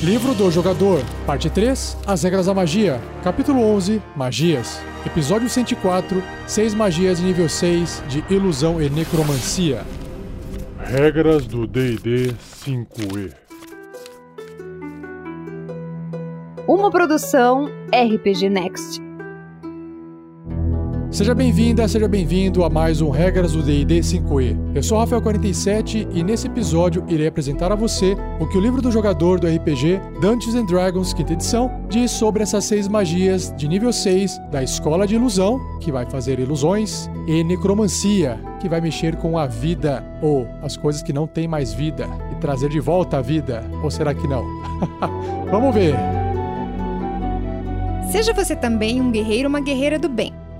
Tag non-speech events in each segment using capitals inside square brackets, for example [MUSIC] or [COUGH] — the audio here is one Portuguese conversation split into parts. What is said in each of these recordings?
Livro do Jogador, Parte 3 As Regras da Magia, Capítulo 11 Magias, Episódio 104 6 Magias de nível 6 de Ilusão e Necromancia. Regras do DD 5E. Uma produção RPG Next. Seja bem-vinda, seja bem-vindo a mais um Regras do D&D 5e. Eu sou Rafael47 e nesse episódio irei apresentar a você o que o livro do jogador do RPG Dungeons and Dragons, quinta edição, diz sobre essas seis magias de nível 6 da Escola de Ilusão, que vai fazer ilusões, e Necromancia, que vai mexer com a vida ou as coisas que não têm mais vida e trazer de volta a vida. Ou será que não? [LAUGHS] Vamos ver! Seja você também um guerreiro ou uma guerreira do bem.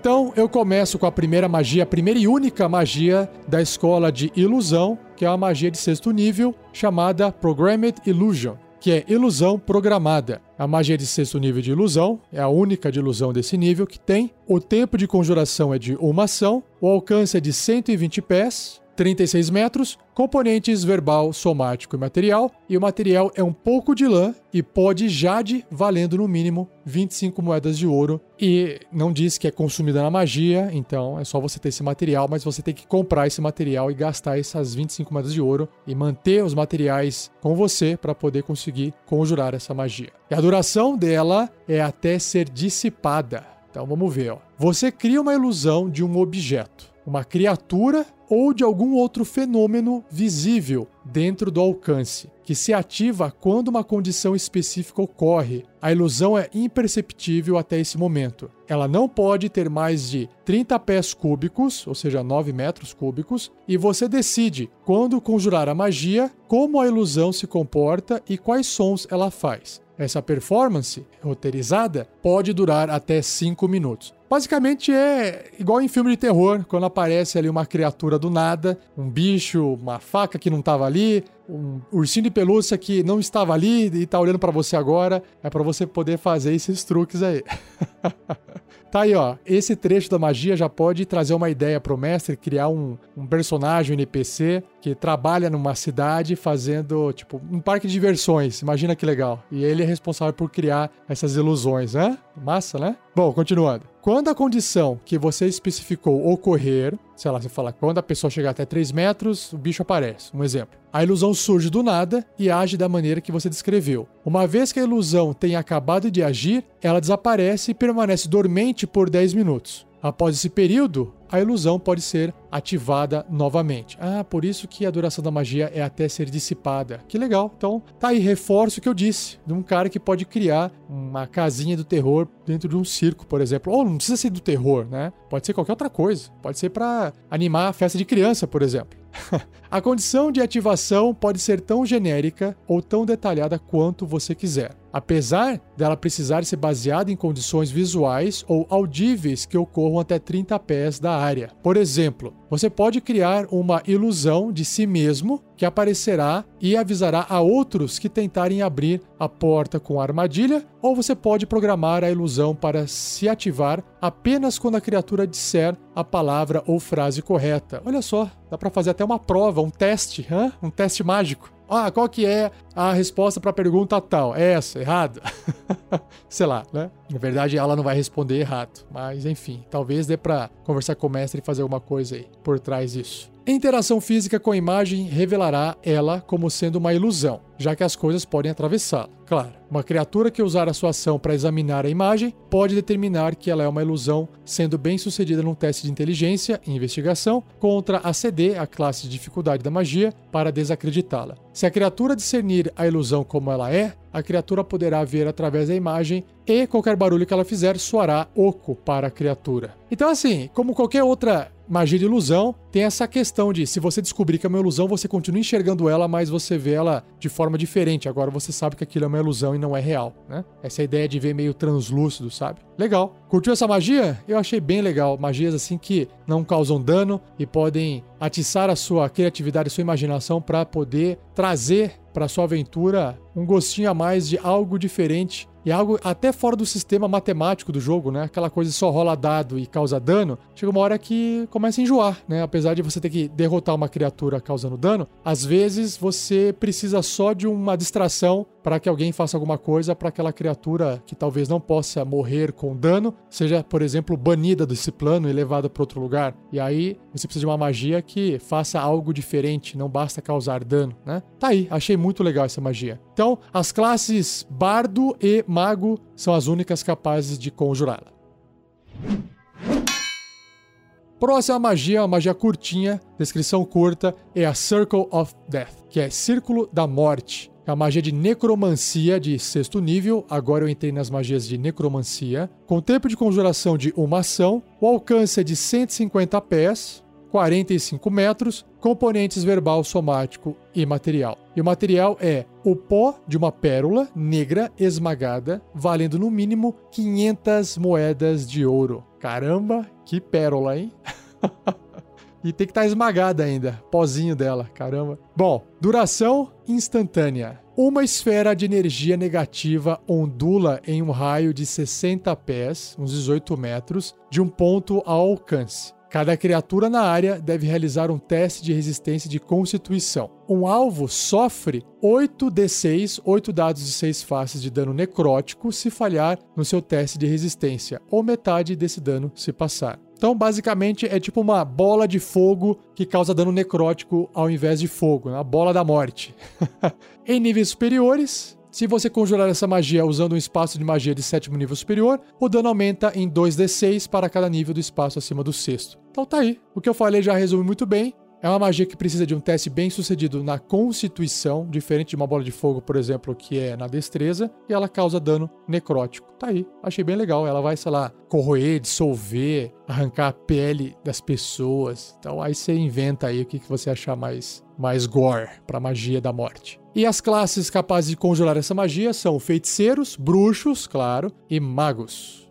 Então eu começo com a primeira magia, a primeira e única magia da escola de ilusão, que é uma magia de sexto nível chamada Programmed Illusion, que é ilusão programada. A magia de sexto nível de ilusão é a única de ilusão desse nível que tem. O tempo de conjuração é de uma ação, o alcance é de 120 pés, 36 metros, componentes verbal, somático e material, e o material é um pouco de lã e pó de jade, valendo no mínimo 25 moedas de ouro. E não diz que é consumida na magia, então é só você ter esse material, mas você tem que comprar esse material e gastar essas 25 moedas de ouro e manter os materiais com você para poder conseguir conjurar essa magia. E a duração dela é até ser dissipada. Então vamos ver, ó. Você cria uma ilusão de um objeto, uma criatura ou de algum outro fenômeno visível dentro do alcance, que se ativa quando uma condição específica ocorre. A ilusão é imperceptível até esse momento. Ela não pode ter mais de 30 pés cúbicos, ou seja, 9 metros cúbicos, e você decide quando conjurar a magia, como a ilusão se comporta e quais sons ela faz. Essa performance roteirizada pode durar até 5 minutos. Basicamente é igual em filme de terror, quando aparece ali uma criatura do nada, um bicho, uma faca que não estava ali, um ursinho de pelúcia que não estava ali e está olhando para você agora. É para você poder fazer esses truques aí. [LAUGHS] Tá aí, ó. Esse trecho da magia já pode trazer uma ideia pro mestre criar um, um personagem, um NPC, que trabalha numa cidade fazendo, tipo, um parque de diversões. Imagina que legal. E ele é responsável por criar essas ilusões, né? Massa, né? Bom, continuando. Quando a condição que você especificou ocorrer, sei lá, você fala, quando a pessoa chegar até 3 metros, o bicho aparece. Um exemplo. A ilusão surge do nada e age da maneira que você descreveu. Uma vez que a ilusão tenha acabado de agir, ela desaparece e permanece dormente por 10 minutos. Após esse período, a ilusão pode ser ativada novamente. Ah, por isso que a duração da magia é até ser dissipada. Que legal. Então, tá aí reforço o que eu disse, de um cara que pode criar uma casinha do terror dentro de um circo, por exemplo. Ou não precisa ser do terror, né? Pode ser qualquer outra coisa. Pode ser para animar a festa de criança, por exemplo. [LAUGHS] a condição de ativação pode ser tão genérica ou tão detalhada quanto você quiser, apesar dela precisar ser baseada em condições visuais ou audíveis que ocorram até 30 pés da área. Por exemplo, você pode criar uma ilusão de si mesmo que aparecerá e avisará a outros que tentarem abrir a porta com a armadilha, ou você pode programar a ilusão para se ativar apenas quando a criatura disser a palavra ou frase correta. Olha só, dá para fazer até uma prova, um teste, hein? um teste mágico. Ah, qual que é a resposta para a pergunta tal? É essa, errado. [LAUGHS] Sei lá, né? Na verdade, ela não vai responder errado. Mas, enfim, talvez dê para conversar com o mestre e fazer alguma coisa aí por trás disso. Interação física com a imagem revelará ela como sendo uma ilusão, já que as coisas podem atravessá-la. Claro, uma criatura que usar a sua ação para examinar a imagem pode determinar que ela é uma ilusão, sendo bem sucedida num teste de inteligência e investigação contra a CD, a classe de dificuldade da magia, para desacreditá-la. Se a criatura discernir a ilusão como ela é, a criatura poderá ver através da imagem e qualquer barulho que ela fizer soará oco para a criatura. Então, assim, como qualquer outra magia de ilusão, tem essa questão de se você descobrir que é uma ilusão, você continua enxergando ela, mas você vê ela de forma diferente. Agora você sabe que aquilo é uma ilusão e não é real, né? Essa ideia de ver meio translúcido, sabe? Legal. Curtiu essa magia? Eu achei bem legal. Magias assim que não causam dano e podem atiçar a sua criatividade e sua imaginação para poder trazer para sua aventura um gostinho a mais de algo diferente e algo até fora do sistema matemático do jogo, né? Aquela coisa só rola dado e causa dano. Chega uma hora que começa a enjoar, né? Apesar de você ter que derrotar uma criatura causando dano, às vezes você precisa só de uma distração para que alguém faça alguma coisa para aquela criatura que talvez não possa morrer com dano, seja, por exemplo, banida desse plano e levada para outro lugar. E aí você precisa de uma magia que faça algo diferente, não basta causar dano, né? Tá aí, achei muito legal essa magia. Então, as classes Bardo e Mago são as únicas capazes de conjurá-la. Próxima magia, uma magia curtinha, descrição curta, é a Circle of Death, que é Círculo da Morte. A magia de necromancia de sexto nível, agora eu entrei nas magias de necromancia, com tempo de conjuração de uma ação, o alcance é de 150 pés, 45 metros, componentes verbal, somático e material. E o material é o pó de uma pérola negra esmagada, valendo no mínimo 500 moedas de ouro. Caramba, que pérola, hein? [LAUGHS] e tem que estar tá esmagada ainda, pozinho dela, caramba. Bom, duração instantânea. Uma esfera de energia negativa ondula em um raio de 60 pés, uns 18 metros, de um ponto ao alcance. Cada criatura na área deve realizar um teste de resistência de constituição. Um alvo sofre 8d6, 8 dados de 6 faces de dano necrótico se falhar no seu teste de resistência, ou metade desse dano se passar. Então, basicamente, é tipo uma bola de fogo que causa dano necrótico ao invés de fogo, né? a bola da morte. [LAUGHS] em níveis superiores, se você conjurar essa magia usando um espaço de magia de sétimo nível superior, o dano aumenta em 2d6 para cada nível do espaço acima do sexto. Então tá aí. O que eu falei já resume muito bem. É uma magia que precisa de um teste bem sucedido na constituição, diferente de uma bola de fogo, por exemplo, que é na destreza, e ela causa dano necrótico. Tá aí, achei bem legal. Ela vai, sei lá, corroer, dissolver, arrancar a pele das pessoas. Então aí você inventa aí o que você achar mais, mais gore pra magia da morte. E as classes capazes de conjurar essa magia são feiticeiros, bruxos, claro, e magos.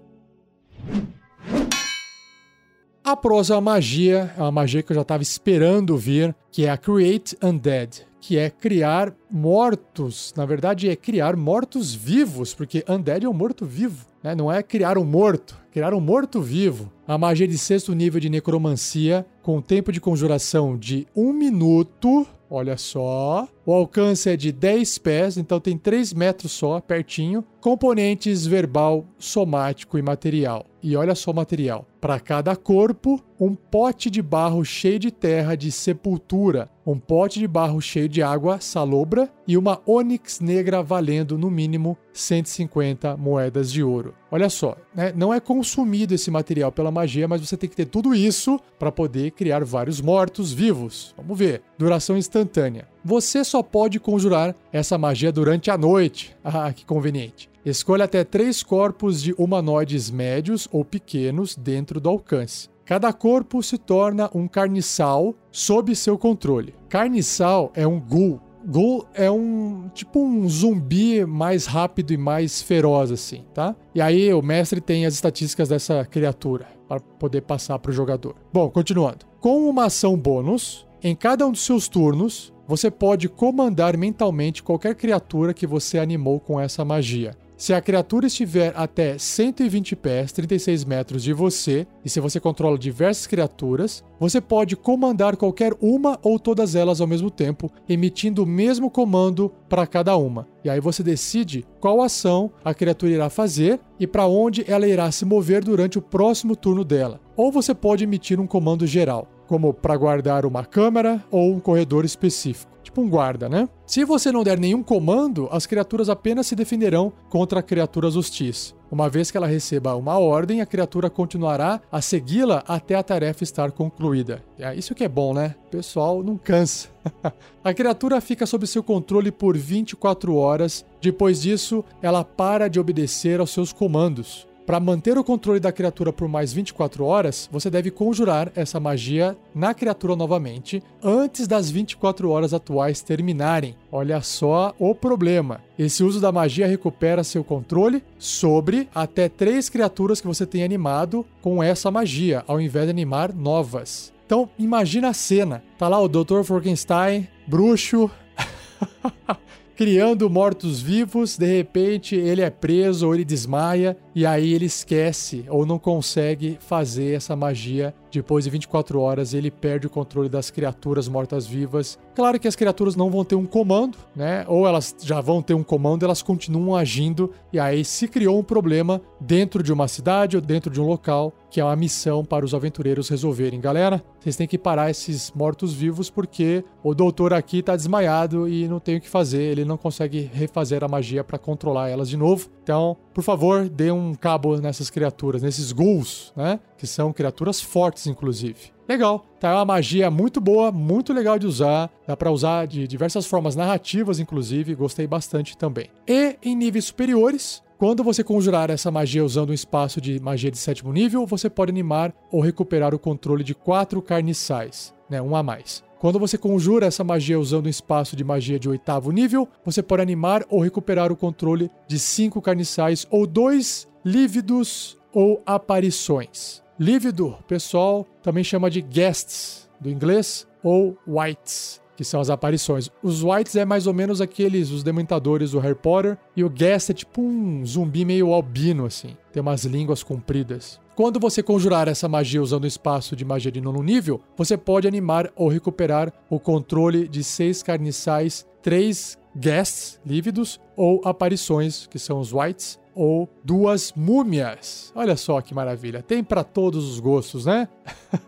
A próxima magia é uma magia que eu já estava esperando vir, que é a Create Undead, que é criar mortos. Na verdade, é criar mortos vivos, porque Undead é um morto-vivo, né? não é criar um morto, criar um morto-vivo. A magia de sexto nível de necromancia, com tempo de conjuração de um minuto. Olha só. O alcance é de 10 pés, então tem 3 metros só, pertinho. Componentes verbal, somático e material. E olha só o material. Para cada corpo, um pote de barro cheio de terra de sepultura, um pote de barro cheio de água salobra e uma ônix negra valendo no mínimo 150 moedas de ouro. Olha só, né? não é consumido esse material pela magia, mas você tem que ter tudo isso para poder criar vários mortos vivos. Vamos ver. Duração instantânea. Você só pode conjurar essa magia durante a noite. [LAUGHS] Ah, que conveniente. Escolha até três corpos de humanoides médios ou pequenos dentro do alcance. Cada corpo se torna um carniçal sob seu controle. Carniçal é um ghoul. Ghoul é um tipo um zumbi mais rápido e mais feroz assim, tá? E aí o mestre tem as estatísticas dessa criatura para poder passar para o jogador. Bom, continuando. Com uma ação bônus, em cada um dos seus turnos, você pode comandar mentalmente qualquer criatura que você animou com essa magia. Se a criatura estiver até 120 pés, 36 metros de você, e se você controla diversas criaturas, você pode comandar qualquer uma ou todas elas ao mesmo tempo, emitindo o mesmo comando para cada uma. E aí você decide qual ação a criatura irá fazer e para onde ela irá se mover durante o próximo turno dela. Ou você pode emitir um comando geral, como para guardar uma câmera ou um corredor específico um guarda, né? Se você não der nenhum comando, as criaturas apenas se defenderão contra criaturas hostis. Uma vez que ela receba uma ordem, a criatura continuará a segui-la até a tarefa estar concluída. É isso que é bom, né? O pessoal não cansa. [LAUGHS] a criatura fica sob seu controle por 24 horas. Depois disso, ela para de obedecer aos seus comandos. Para manter o controle da criatura por mais 24 horas, você deve conjurar essa magia na criatura novamente antes das 24 horas atuais terminarem. Olha só o problema. Esse uso da magia recupera seu controle sobre até três criaturas que você tem animado com essa magia, ao invés de animar novas. Então, imagina a cena. Tá lá o Dr. Frankenstein, bruxo, [LAUGHS] criando mortos-vivos, de repente ele é preso ou ele desmaia e aí ele esquece ou não consegue fazer essa magia depois de 24 horas ele perde o controle das criaturas mortas-vivas. Claro que as criaturas não vão ter um comando, né? Ou elas já vão ter um comando, elas continuam agindo e aí se criou um problema dentro de uma cidade ou dentro de um local, que é uma missão para os aventureiros resolverem. Galera, vocês têm que parar esses mortos-vivos porque o doutor aqui tá desmaiado e não tem o que fazer, ele não consegue refazer a magia para controlar elas de novo. Então, por favor, dê cabo nessas criaturas, nesses ghouls, né? Que são criaturas fortes, inclusive. Legal, tá? É uma magia muito boa, muito legal de usar. Dá para usar de diversas formas narrativas, inclusive. Gostei bastante também. E em níveis superiores, quando você conjurar essa magia usando um espaço de magia de sétimo nível, você pode animar ou recuperar o controle de quatro carniçais, né? Um a mais. Quando você conjura essa magia usando um espaço de magia de oitavo nível, você pode animar ou recuperar o controle de cinco carniçais ou dois lívidos ou aparições. Lívido, pessoal, também chama de guests, do inglês, ou whites, que são as aparições. Os whites é mais ou menos aqueles, os dementadores do Harry Potter, e o guest é tipo um zumbi meio albino, assim. Tem umas línguas compridas. Quando você conjurar essa magia usando o espaço de magia de nono nível, você pode animar ou recuperar o controle de seis carniçais, três guests lívidos ou aparições, que são os whites, ou duas múmias. Olha só que maravilha. Tem para todos os gostos, né?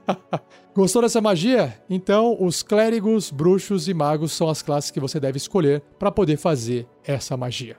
[LAUGHS] Gostou dessa magia? Então, os clérigos, bruxos e magos são as classes que você deve escolher para poder fazer essa magia.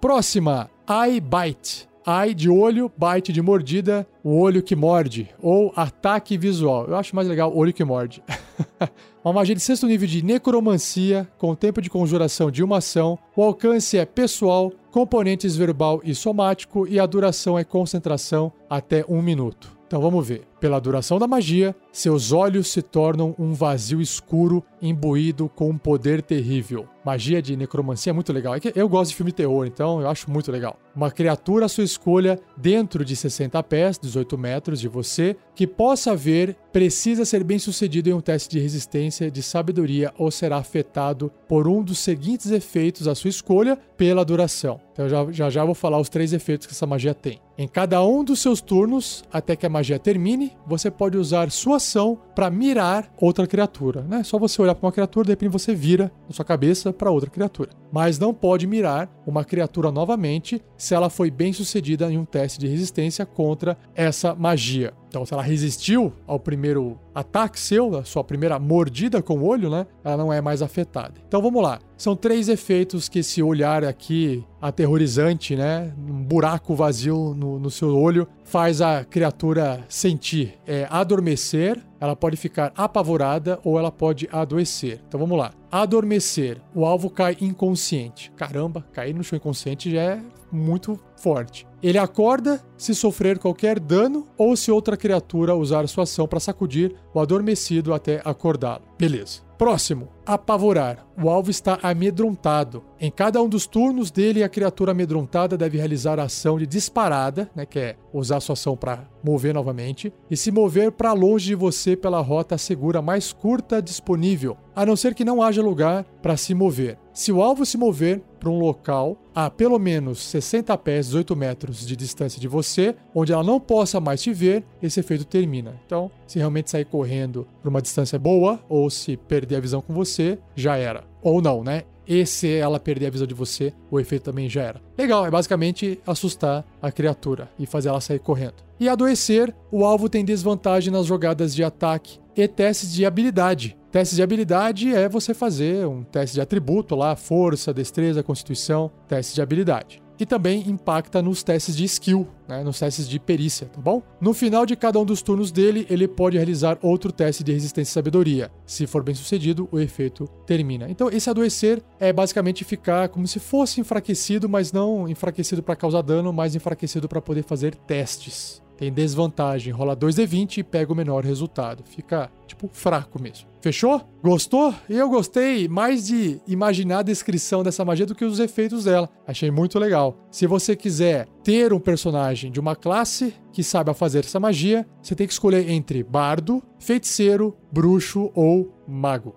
Próxima, Eye Bite. Eye de olho, bite de mordida, o olho que morde, ou ataque visual. Eu acho mais legal olho que morde. [LAUGHS] uma magia de sexto nível de necromancia, com tempo de conjuração de uma ação, o alcance é pessoal, componentes verbal e somático, e a duração é concentração até um minuto. Então vamos ver. Pela duração da magia, seus olhos se tornam um vazio escuro imbuído com um poder terrível. Magia de necromancia é muito legal. É que eu gosto de filme terror, então eu acho muito legal. Uma criatura à sua escolha dentro de 60 pés, 18 metros de você, que possa ver, precisa ser bem sucedido em um teste de resistência de sabedoria ou será afetado por um dos seguintes efeitos à sua escolha pela duração. Então já, já já vou falar os três efeitos que essa magia tem. Em cada um dos seus turnos, até que a magia termine, você pode usar sua ação para mirar outra criatura. Né? Só você olhar para uma criatura, de repente você vira na sua cabeça para outra criatura. Mas não pode mirar uma criatura novamente se ela foi bem sucedida em um teste de resistência contra essa magia. Então, se ela resistiu ao primeiro ataque seu, a sua primeira mordida com o olho, né? Ela não é mais afetada. Então vamos lá. São três efeitos que esse olhar aqui aterrorizante, né? Um buraco vazio no, no seu olho faz a criatura sentir. É adormecer, ela pode ficar apavorada ou ela pode adoecer. Então vamos lá. Adormecer. O alvo cai inconsciente. Caramba, cair no chão inconsciente já é muito forte. Ele acorda se sofrer qualquer dano ou se outra criatura usar sua ação para sacudir o adormecido até acordá-lo. Beleza. Próximo, apavorar. O alvo está amedrontado. Em cada um dos turnos dele, a criatura amedrontada deve realizar a ação de disparada, né, que é usar sua ação para mover novamente, e se mover para longe de você pela rota segura mais curta disponível, a não ser que não haja lugar para se mover. Se o alvo se mover para um local a pelo menos 60 pés, 18 metros de distância de você, onde ela não possa mais te ver, esse efeito termina. Então, se realmente sair correndo por uma distância boa ou se perder a visão com você, já era. Ou não, né? E se ela perder a visão de você, o efeito também já era. Legal, é basicamente assustar a criatura e fazer ela sair correndo. E adoecer, o alvo tem desvantagem nas jogadas de ataque e testes de habilidade. Testes de habilidade é você fazer um teste de atributo lá, força, destreza, constituição, teste de habilidade e também impacta nos testes de skill, né, nos testes de perícia, tá bom? No final de cada um dos turnos dele, ele pode realizar outro teste de resistência e sabedoria. Se for bem sucedido, o efeito termina. Então, esse adoecer é basicamente ficar como se fosse enfraquecido, mas não enfraquecido para causar dano, mas enfraquecido para poder fazer testes tem desvantagem, rola 2d20 e pega o menor resultado. Fica, tipo, fraco mesmo. Fechou? Gostou? Eu gostei mais de imaginar a descrição dessa magia do que os efeitos dela. Achei muito legal. Se você quiser ter um personagem de uma classe que saiba fazer essa magia, você tem que escolher entre bardo, feiticeiro, bruxo ou mago.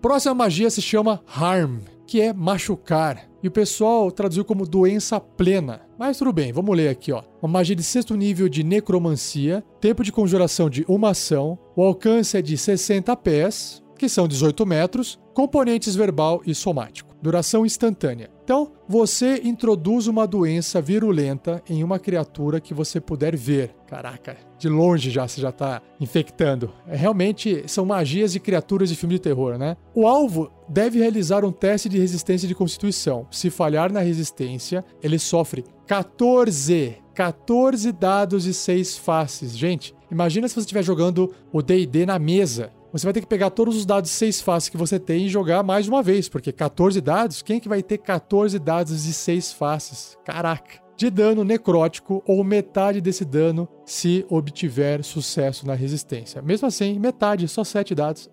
Próxima magia se chama Harm, que é machucar. E o pessoal traduziu como doença plena. Mas tudo bem, vamos ler aqui, ó. Uma magia de sexto nível de necromancia, tempo de conjuração de uma ação, o alcance é de 60 pés, que são 18 metros, componentes verbal e somático. Duração instantânea. Então, você introduz uma doença virulenta em uma criatura que você puder ver. Caraca, de longe já você já está infectando. É, realmente são magias de criaturas de filme de terror, né? O alvo deve realizar um teste de resistência de constituição. Se falhar na resistência, ele sofre 14, 14 dados e 6 faces. Gente, imagina se você estiver jogando o D&D na mesa você vai ter que pegar todos os dados seis faces que você tem e jogar mais uma vez, porque 14 dados, quem é que vai ter 14 dados de seis faces? Caraca! De dano necrótico ou metade desse dano se obtiver sucesso na resistência. Mesmo assim, metade, só sete dados.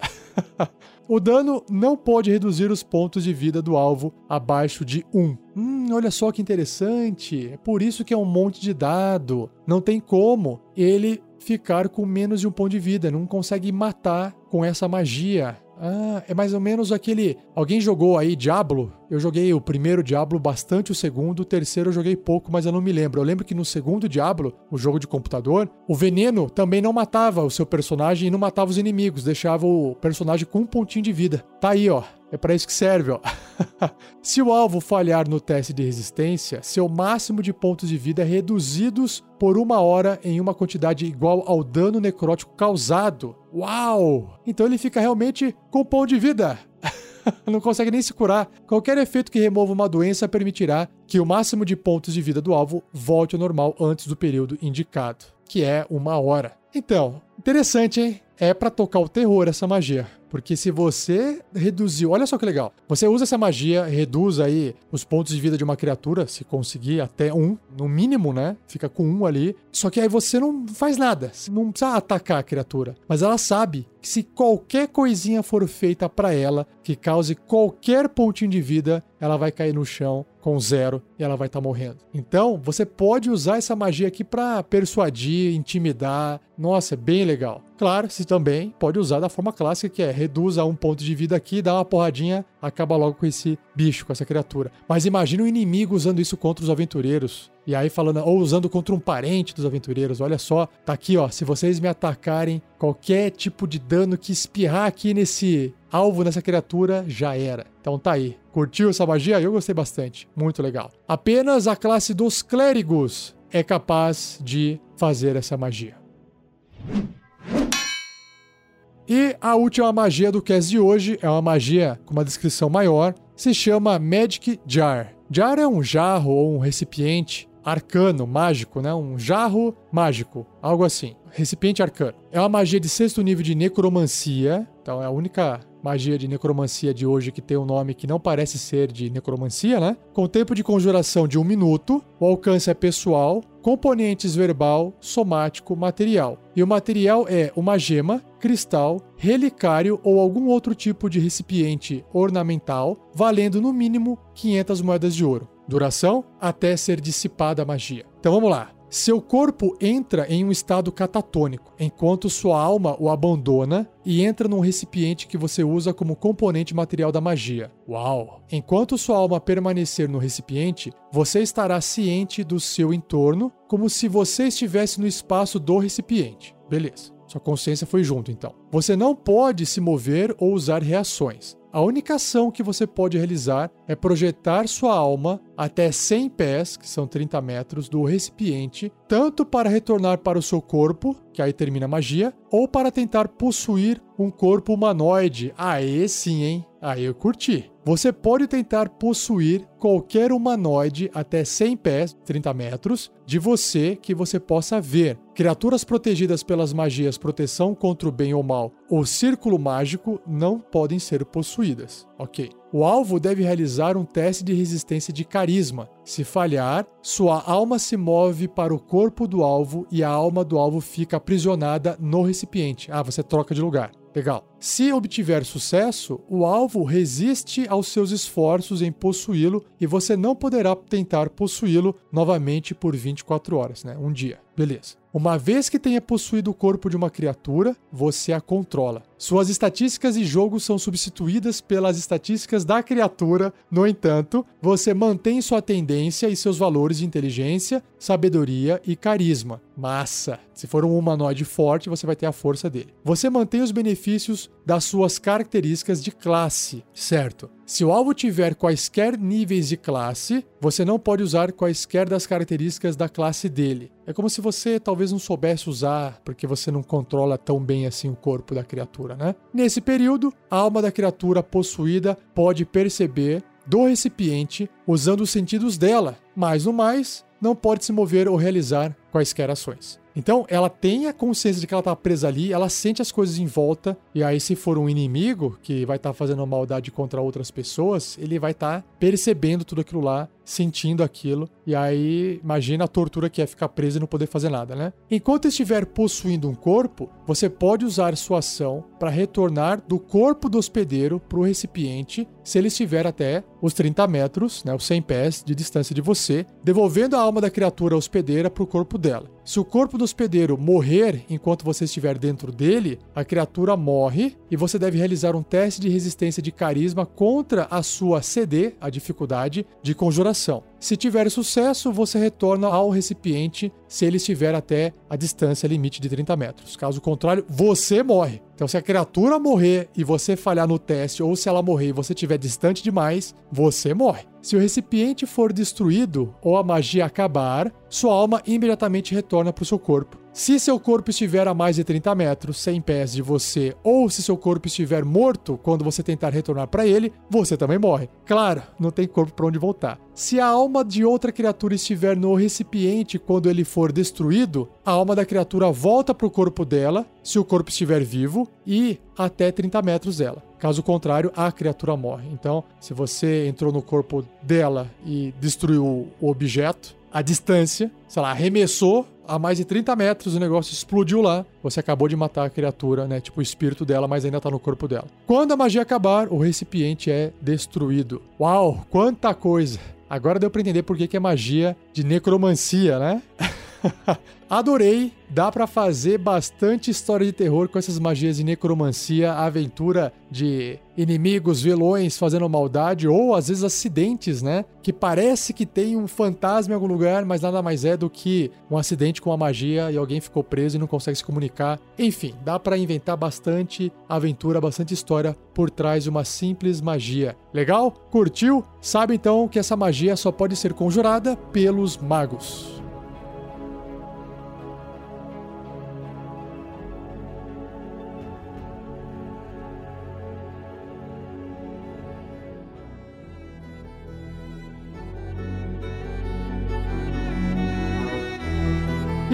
[LAUGHS] o dano não pode reduzir os pontos de vida do alvo abaixo de 1. Hum, olha só que interessante. É por isso que é um monte de dado. Não tem como ele ficar com menos de um ponto de vida, não consegue matar com essa magia. Ah, é mais ou menos aquele. Alguém jogou aí Diablo? Eu joguei o primeiro Diablo bastante, o segundo, o terceiro eu joguei pouco, mas eu não me lembro. Eu lembro que no segundo Diablo, o jogo de computador, o veneno também não matava o seu personagem e não matava os inimigos, deixava o personagem com um pontinho de vida. Tá aí, ó. É para isso que serve, ó. [LAUGHS] Se o alvo falhar no teste de resistência, seu máximo de pontos de vida é reduzidos por uma hora em uma quantidade igual ao dano necrótico causado. Uau! Então ele fica realmente com pão de vida. [LAUGHS] Não consegue nem se curar. Qualquer efeito que remova uma doença permitirá que o máximo de pontos de vida do alvo volte ao normal antes do período indicado, que é uma hora. Então, interessante, hein? É para tocar o terror essa magia. Porque se você reduziu, olha só que legal. Você usa essa magia, reduz aí os pontos de vida de uma criatura, se conseguir até um, no mínimo, né? Fica com um ali. Só que aí você não faz nada. Você não precisa atacar a criatura. Mas ela sabe que se qualquer coisinha for feita para ela que cause qualquer pontinho de vida, ela vai cair no chão com zero e ela vai estar tá morrendo. Então, você pode usar essa magia aqui para persuadir, intimidar. Nossa, é bem legal. Claro, você também pode usar da forma clássica que é reduz a um ponto de vida aqui, dá uma porradinha, acaba logo com esse bicho, com essa criatura. Mas imagina um inimigo usando isso contra os aventureiros. E aí falando, ou usando contra um parente dos aventureiros. Olha só, tá aqui, ó. Se vocês me atacarem, qualquer tipo de dano que espirrar aqui nesse alvo, nessa criatura, já era. Então tá aí. Curtiu essa magia? Eu gostei bastante. Muito legal. Apenas a classe dos clérigos é capaz de fazer essa magia. E a última magia do cast de hoje é uma magia com uma descrição maior, se chama Magic Jar. Jar é um jarro ou um recipiente arcano, mágico, né? Um jarro mágico, algo assim. Recipiente arcano. É uma magia de sexto nível de necromancia, então é a única magia de necromancia de hoje que tem um nome que não parece ser de necromancia, né? Com tempo de conjuração de um minuto, o alcance é pessoal, componentes verbal, somático, material. E o material é uma gema, cristal, relicário ou algum outro tipo de recipiente ornamental, valendo no mínimo 500 moedas de ouro. Duração até ser dissipada a magia. Então vamos lá. Seu corpo entra em um estado catatônico, enquanto sua alma o abandona e entra num recipiente que você usa como componente material da magia. Uau! Enquanto sua alma permanecer no recipiente, você estará ciente do seu entorno, como se você estivesse no espaço do recipiente. Beleza. Sua consciência foi junto, então. Você não pode se mover ou usar reações. A única ação que você pode realizar é projetar sua alma até 100 pés, que são 30 metros, do recipiente, tanto para retornar para o seu corpo, que aí termina a magia, ou para tentar possuir um corpo humanoide. Aê sim, hein? Aí eu curti. Você pode tentar possuir qualquer humanoide até 100 pés, 30 metros, de você que você possa ver. Criaturas protegidas pelas magias proteção contra o bem ou mal ou círculo mágico não podem ser possuídas. Ok. O alvo deve realizar um teste de resistência de carisma. Se falhar, sua alma se move para o corpo do alvo e a alma do alvo fica aprisionada no recipiente. Ah, você troca de lugar. Legal. Se obtiver sucesso, o alvo resiste aos seus esforços em possuí-lo e você não poderá tentar possuí-lo novamente por 24 horas, né? Um dia. Beleza. Uma vez que tenha possuído o corpo de uma criatura, você a controla. Suas estatísticas de jogo são substituídas pelas estatísticas da criatura, no entanto, você mantém sua tendência e seus valores de inteligência, sabedoria e carisma. Massa! Se for um humanoide forte, você vai ter a força dele. Você mantém os benefícios das suas características de classe, certo? Se o alvo tiver quaisquer níveis de classe, você não pode usar quaisquer das características da classe dele. É como se você talvez não soubesse usar, porque você não controla tão bem assim o corpo da criatura, né? Nesse período, a alma da criatura possuída pode perceber do recipiente usando os sentidos dela, mas no mais, não pode se mover ou realizar quaisquer ações. Então, ela tem a consciência de que ela tá presa ali, ela sente as coisas em volta, e aí, se for um inimigo que vai estar tá fazendo maldade contra outras pessoas, ele vai estar tá percebendo tudo aquilo lá, sentindo aquilo, e aí imagina a tortura que é ficar preso e não poder fazer nada, né? Enquanto estiver possuindo um corpo, você pode usar sua ação para retornar do corpo do hospedeiro para o recipiente se ele estiver até os 30 metros, né, os 100 pés de distância de você, devolvendo a alma da criatura hospedeira para o corpo dela. Se o corpo do hospedeiro morrer enquanto você estiver dentro dele, a criatura morre e você deve realizar um teste de resistência de carisma contra a sua CD, a dificuldade de conjuração. Se tiver sucesso, você retorna ao recipiente se ele estiver até a distância limite de 30 metros. Caso contrário, você morre. Então, se a criatura morrer e você falhar no teste, ou se ela morrer e você estiver distante demais, você morre. Se o recipiente for destruído ou a magia acabar, sua alma imediatamente retorna para o seu corpo. Se seu corpo estiver a mais de 30 metros, 100 pés de você, ou se seu corpo estiver morto quando você tentar retornar para ele, você também morre. Claro, não tem corpo para onde voltar. Se a alma de outra criatura estiver no recipiente quando ele for destruído, a alma da criatura volta para o corpo dela, se o corpo estiver vivo, e até 30 metros dela. Caso contrário, a criatura morre. Então, se você entrou no corpo dela e destruiu o objeto, a distância, sei lá, arremessou a mais de 30 metros, o negócio explodiu lá. Você acabou de matar a criatura, né? Tipo o espírito dela, mas ainda tá no corpo dela. Quando a magia acabar, o recipiente é destruído. Uau, quanta coisa! Agora deu pra entender por que, que é magia de necromancia, né? [LAUGHS] [LAUGHS] Adorei, dá para fazer bastante história de terror com essas magias de necromancia, aventura de inimigos, vilões fazendo maldade ou às vezes acidentes, né? Que parece que tem um fantasma em algum lugar, mas nada mais é do que um acidente com a magia e alguém ficou preso e não consegue se comunicar. Enfim, dá para inventar bastante aventura, bastante história por trás de uma simples magia. Legal? Curtiu? Sabe então que essa magia só pode ser conjurada pelos magos.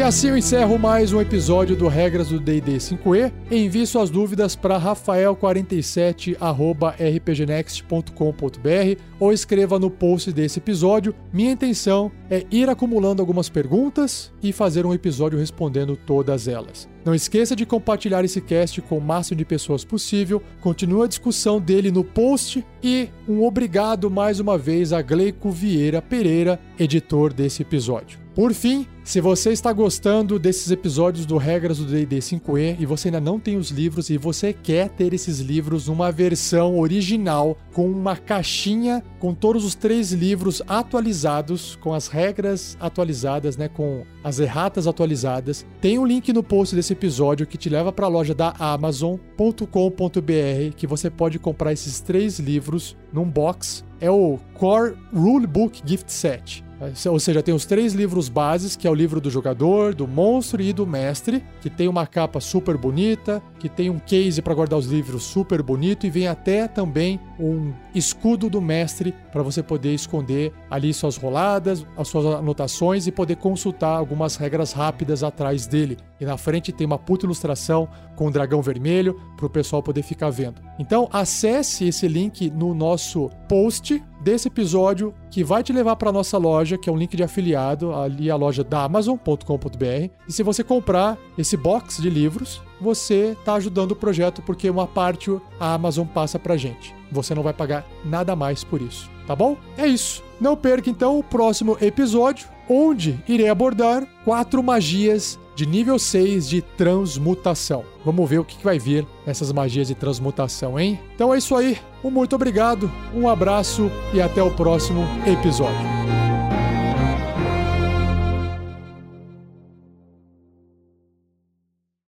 E assim eu encerro mais um episódio do Regras do D&D 5e. Envie suas dúvidas para rafael47@rpgnext.com.br ou escreva no post desse episódio. Minha intenção é ir acumulando algumas perguntas e fazer um episódio respondendo todas elas. Não esqueça de compartilhar esse cast com o máximo de pessoas possível. Continua a discussão dele no post e um obrigado mais uma vez a Gleico Vieira Pereira, editor desse episódio. Por fim, se você está gostando desses episódios do Regras do D&D 5e e você ainda não tem os livros e você quer ter esses livros numa versão original com uma caixinha com todos os três livros atualizados, com as regras atualizadas, né, com as erratas atualizadas, tem um link no post desse episódio que te leva para a loja da Amazon.com.br que você pode comprar esses três livros num box. É o Core Rulebook Gift Set. Ou seja, tem os três livros bases, que é o livro do jogador, do monstro e do mestre, que tem uma capa super bonita, que tem um case para guardar os livros super bonito e vem até também um escudo do mestre para você poder esconder ali suas roladas, as suas anotações e poder consultar algumas regras rápidas atrás dele. E na frente tem uma puta ilustração com um dragão vermelho para o pessoal poder ficar vendo. Então acesse esse link no nosso post desse episódio que vai te levar para nossa loja, que é um link de afiliado, ali a loja da Amazon.com.br. E se você comprar esse box de livros, você está ajudando o projeto porque uma parte a Amazon passa para gente. Você não vai pagar nada mais por isso, tá bom? É isso. Não perca então o próximo episódio, onde irei abordar quatro magias de nível 6 de transmutação. Vamos ver o que vai vir nessas magias de transmutação, hein? Então é isso aí. Um muito obrigado, um abraço e até o próximo episódio.